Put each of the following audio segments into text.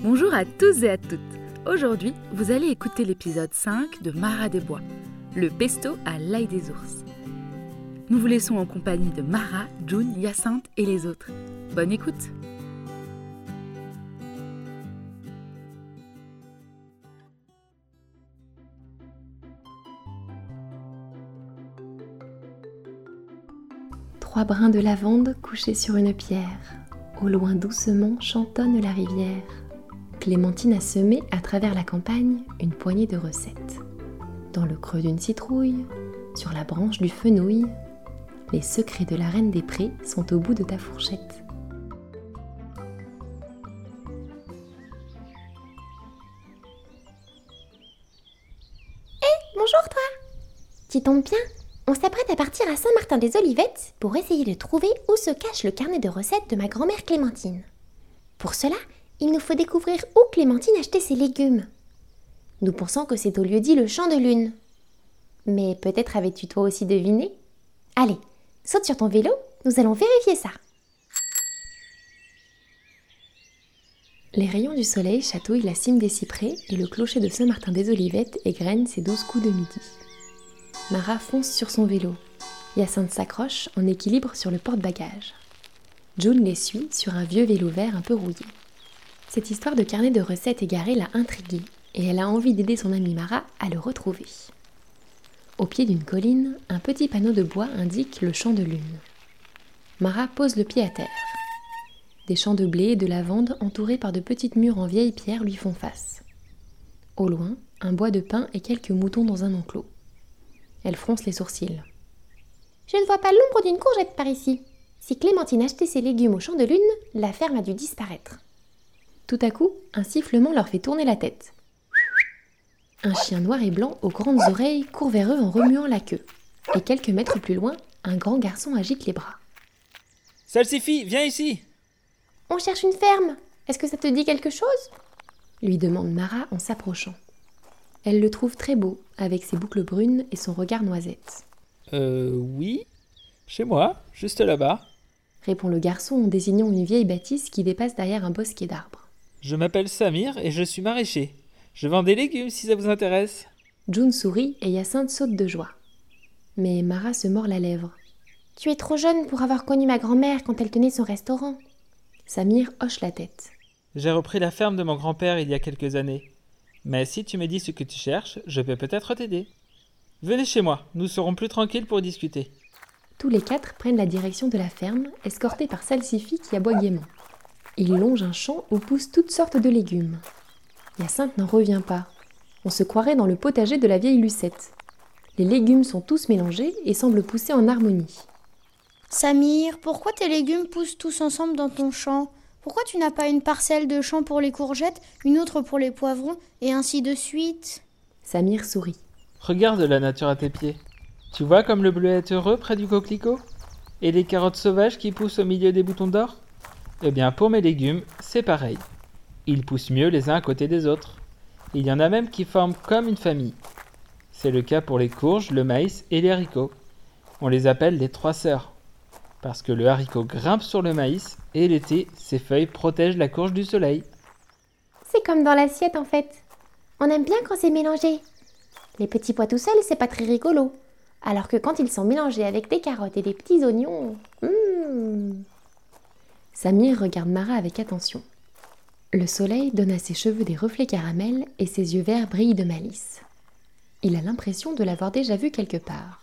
Bonjour à tous et à toutes. Aujourd'hui, vous allez écouter l'épisode 5 de Mara des Bois, le pesto à l'ail des ours. Nous vous laissons en compagnie de Mara, June, Hyacinthe et les autres. Bonne écoute Trois brins de lavande couchés sur une pierre. Au loin doucement chantonne la rivière. Clémentine a semé à travers la campagne une poignée de recettes. Dans le creux d'une citrouille, sur la branche du fenouil, les secrets de la reine des prés sont au bout de ta fourchette. Bonjour toi Tu tombes bien On s'apprête à partir à Saint-Martin-des-Olivettes pour essayer de trouver où se cache le carnet de recettes de ma grand-mère Clémentine. Pour cela, il nous faut découvrir où Clémentine achetait ses légumes. Nous pensons que c'est au lieu-dit le champ de lune. Mais peut-être avais-tu toi aussi deviné? Allez, saute sur ton vélo, nous allons vérifier ça. Les rayons du soleil chatouillent la cime des cyprès et le clocher de Saint-Martin-des-Olivettes égrène ses douze coups de midi. Mara fonce sur son vélo. Hyacinthe s'accroche en équilibre sur le porte-bagages. June les suit sur un vieux vélo vert un peu rouillé. Cette histoire de carnet de recettes égaré l'a intriguée et elle a envie d'aider son amie Mara à le retrouver. Au pied d'une colline, un petit panneau de bois indique le champ de lune. Mara pose le pied à terre. Des champs de blé et de lavande entourés par de petites murs en vieille pierre lui font face. Au loin, un bois de pin et quelques moutons dans un enclos. Elle fronce les sourcils. Je ne vois pas l'ombre d'une courgette par ici. Si Clémentine achetait ses légumes au champ de lune, la ferme a dû disparaître. Tout à coup, un sifflement leur fait tourner la tête. Un chien noir et blanc aux grandes oreilles court vers eux en remuant la queue. Et quelques mètres plus loin, un grand garçon agite les bras. Salsifie, viens ici On cherche une ferme. Est-ce que ça te dit quelque chose? lui demande Mara en s'approchant. Elle le trouve très beau, avec ses boucles brunes et son regard noisette. Euh, oui Chez moi, juste là-bas. Répond le garçon en désignant une vieille bâtisse qui dépasse derrière un bosquet d'arbres. Je m'appelle Samir et je suis maraîcher. Je vends des légumes si ça vous intéresse. June sourit et Hyacinthe saute de joie. Mais Mara se mord la lèvre. Tu es trop jeune pour avoir connu ma grand-mère quand elle tenait son restaurant. Samir hoche la tête. J'ai repris la ferme de mon grand-père il y a quelques années. Mais si tu me dis ce que tu cherches, je peux peut-être t'aider. Venez chez moi, nous serons plus tranquilles pour discuter. Tous les quatre prennent la direction de la ferme, escortés par Salsifie qui aboie gaiement. Ils longent un champ où poussent toutes sortes de légumes. Hyacinthe n'en revient pas. On se croirait dans le potager de la vieille Lucette. Les légumes sont tous mélangés et semblent pousser en harmonie. Samir, pourquoi tes légumes poussent tous ensemble dans ton champ? Pourquoi tu n'as pas une parcelle de champ pour les courgettes, une autre pour les poivrons, et ainsi de suite? Samir sourit. Regarde la nature à tes pieds. Tu vois comme le bleu est heureux près du coquelicot? Et les carottes sauvages qui poussent au milieu des boutons d'or? Eh bien, pour mes légumes, c'est pareil. Ils poussent mieux les uns à côté des autres. Il y en a même qui forment comme une famille. C'est le cas pour les courges, le maïs et les haricots. On les appelle les trois sœurs. Parce que le haricot grimpe sur le maïs et l'été, ses feuilles protègent la courge du soleil. C'est comme dans l'assiette en fait. On aime bien quand c'est mélangé. Les petits pois tout seuls, c'est pas très rigolo. Alors que quand ils sont mélangés avec des carottes et des petits oignons. Mmh. Samir regarde Mara avec attention. Le soleil donne à ses cheveux des reflets caramel et ses yeux verts brillent de malice. Il a l'impression de l'avoir déjà vu quelque part.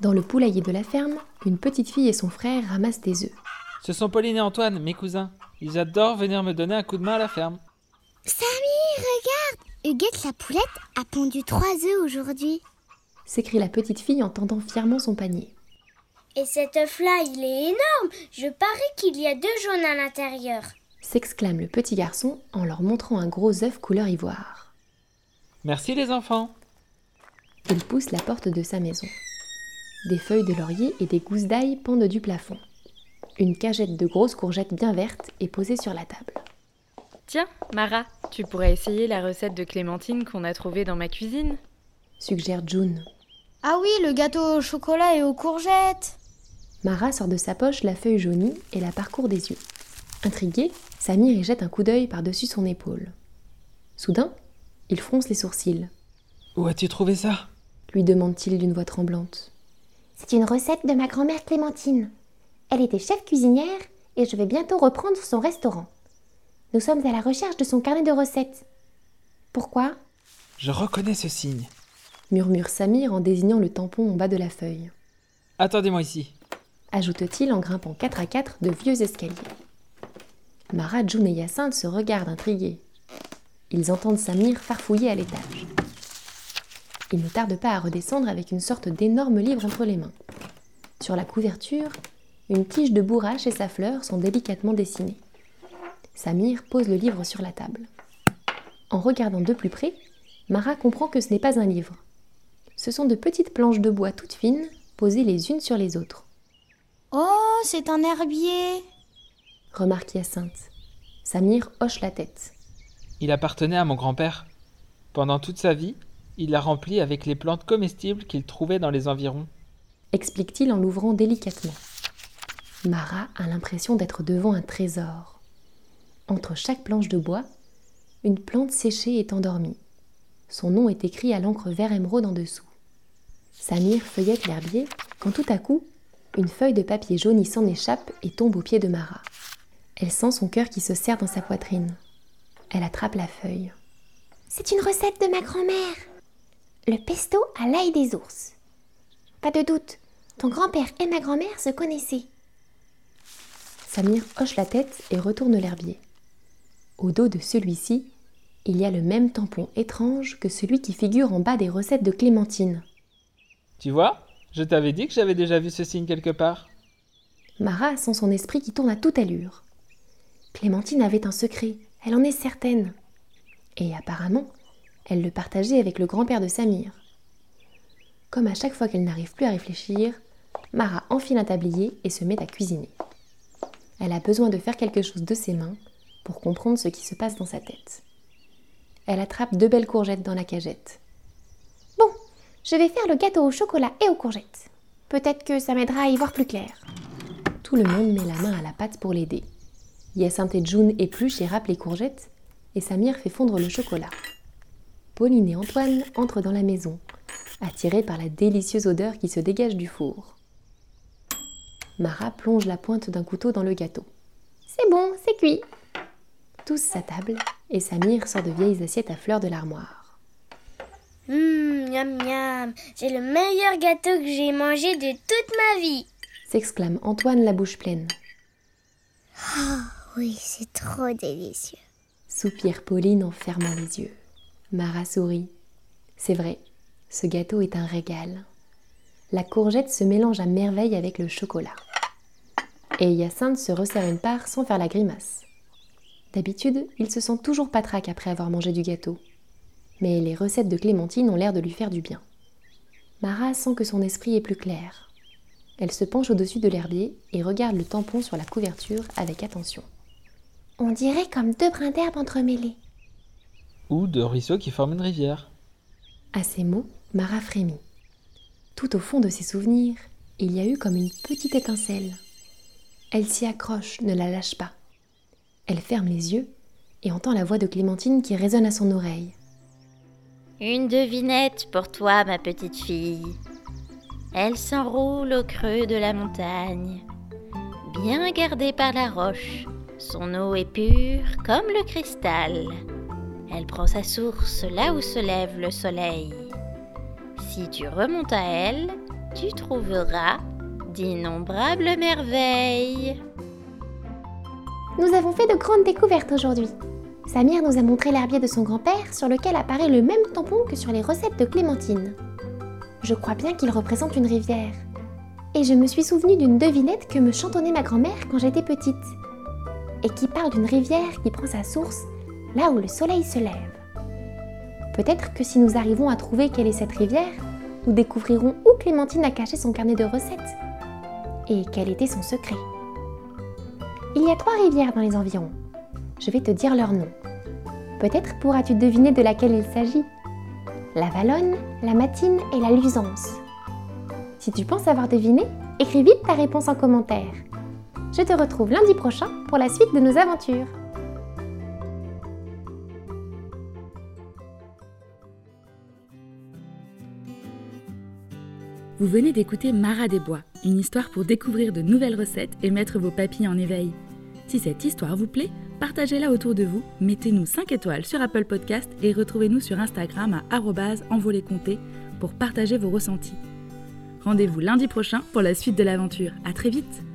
Dans le poulailler de la ferme, une petite fille et son frère ramassent des œufs. Ce sont Pauline et Antoine, mes cousins. Ils adorent venir me donner un coup de main à la ferme. Samir, regarde Huguette la poulette a pondu trois œufs aujourd'hui. S'écrie la petite fille en tendant fièrement son panier. Et cet œuf-là, il est énorme Je parie qu'il y a deux jaunes à l'intérieur. S'exclame le petit garçon en leur montrant un gros œuf couleur ivoire. Merci les enfants. Il pousse la porte de sa maison. Des feuilles de laurier et des gousses d'ail pendent du plafond. Une cagette de grosses courgettes bien vertes est posée sur la table. Tiens, Mara, tu pourrais essayer la recette de Clémentine qu'on a trouvée dans ma cuisine Suggère June. Ah oui, le gâteau au chocolat et aux courgettes Mara sort de sa poche la feuille jaunie et la parcourt des yeux. Intrigué, Samir y jette un coup d'œil par-dessus son épaule. Soudain, il fronce les sourcils. Où as-tu trouvé ça? lui demande-t-il d'une voix tremblante. C'est une recette de ma grand-mère Clémentine. Elle était chef cuisinière et je vais bientôt reprendre son restaurant. Nous sommes à la recherche de son carnet de recettes. Pourquoi? Je reconnais ce signe. murmure Samir en désignant le tampon en bas de la feuille. Attendez-moi ici. Ajoute-t-il en grimpant quatre à quatre de vieux escaliers. Mara, June et Hyacinthe se regardent intrigués. Ils entendent Samir farfouiller à l'étage. Il ne tarde pas à redescendre avec une sorte d'énorme livre entre les mains. Sur la couverture, une tige de bourrache et sa fleur sont délicatement dessinées. Samir pose le livre sur la table. En regardant de plus près, Mara comprend que ce n'est pas un livre. Ce sont de petites planches de bois toutes fines, posées les unes sur les autres. Oh, c'est un herbier Remarque Hyacinthe. Samir hoche la tête. Il appartenait à mon grand-père. Pendant toute sa vie, il l'a rempli avec les plantes comestibles qu'il trouvait dans les environs. Explique-t-il en l'ouvrant délicatement. Mara a l'impression d'être devant un trésor. Entre chaque planche de bois, une plante séchée est endormie. Son nom est écrit à l'encre vert émeraude en dessous. Samir feuillette l'herbier quand tout à coup, une feuille de papier jauni s'en échappe et tombe aux pieds de Mara. Elle sent son cœur qui se serre dans sa poitrine. Elle attrape la feuille. C'est une recette de ma grand-mère. Le pesto à l'ail des ours. Pas de doute, ton grand-père et ma grand-mère se connaissaient. Samir hoche la tête et retourne l'herbier. Au dos de celui-ci, il y a le même tampon étrange que celui qui figure en bas des recettes de Clémentine. Tu vois? Je t'avais dit que j'avais déjà vu ce signe quelque part. Mara sent son esprit qui tourne à toute allure. Clémentine avait un secret, elle en est certaine. Et apparemment, elle le partageait avec le grand-père de Samir. Comme à chaque fois qu'elle n'arrive plus à réfléchir, Mara enfile un tablier et se met à cuisiner. Elle a besoin de faire quelque chose de ses mains pour comprendre ce qui se passe dans sa tête. Elle attrape deux belles courgettes dans la cagette. Je vais faire le gâteau au chocolat et aux courgettes. Peut-être que ça m'aidera à y voir plus clair. Tout le monde met la main à la pâte pour l'aider. Hyacinthe et June épluchent et râpent les courgettes, et Samir fait fondre le chocolat. Pauline et Antoine entrent dans la maison, attirés par la délicieuse odeur qui se dégage du four. Mara plonge la pointe d'un couteau dans le gâteau. C'est bon, c'est cuit. Tous s'attablent et Samir sort de vieilles assiettes à fleurs de l'armoire. Hum, miam miam, j'ai le meilleur gâteau que j'ai mangé de toute ma vie. S'exclame Antoine la bouche pleine. Oh oui, c'est trop délicieux. Soupire Pauline en fermant les yeux. Mara sourit. C'est vrai, ce gâteau est un régal. La courgette se mélange à merveille avec le chocolat. Et Hyacinthe se resserre une part sans faire la grimace. D'habitude, il se sent toujours patraque après avoir mangé du gâteau. Mais les recettes de Clémentine ont l'air de lui faire du bien. Mara sent que son esprit est plus clair. Elle se penche au-dessus de l'herbier et regarde le tampon sur la couverture avec attention. On dirait comme deux brins d'herbe entremêlés. Ou de ruisseaux qui forment une rivière. À ces mots, Mara frémit. Tout au fond de ses souvenirs, il y a eu comme une petite étincelle. Elle s'y accroche, ne la lâche pas. Elle ferme les yeux et entend la voix de Clémentine qui résonne à son oreille. Une devinette pour toi, ma petite fille. Elle s'enroule au creux de la montagne. Bien gardée par la roche, son eau est pure comme le cristal. Elle prend sa source là où se lève le soleil. Si tu remontes à elle, tu trouveras d'innombrables merveilles. Nous avons fait de grandes découvertes aujourd'hui. Samir nous a montré l'herbier de son grand-père sur lequel apparaît le même tampon que sur les recettes de Clémentine. Je crois bien qu'il représente une rivière. Et je me suis souvenu d'une devinette que me chantonnait ma grand-mère quand j'étais petite. Et qui parle d'une rivière qui prend sa source là où le soleil se lève. Peut-être que si nous arrivons à trouver quelle est cette rivière, nous découvrirons où Clémentine a caché son carnet de recettes et quel était son secret. Il y a trois rivières dans les environs. Je vais te dire leurs noms. Peut-être pourras-tu deviner de laquelle il s'agit. La Valonne, la Matine et la Luzance. Si tu penses avoir deviné, écris vite ta réponse en commentaire. Je te retrouve lundi prochain pour la suite de nos aventures. Vous venez d'écouter Mara des Bois, une histoire pour découvrir de nouvelles recettes et mettre vos papilles en éveil. Si cette histoire vous plaît, partagez-la autour de vous, mettez-nous 5 étoiles sur Apple Podcast et retrouvez-nous sur Instagram à envolécompté pour partager vos ressentis. Rendez-vous lundi prochain pour la suite de l'aventure. À très vite!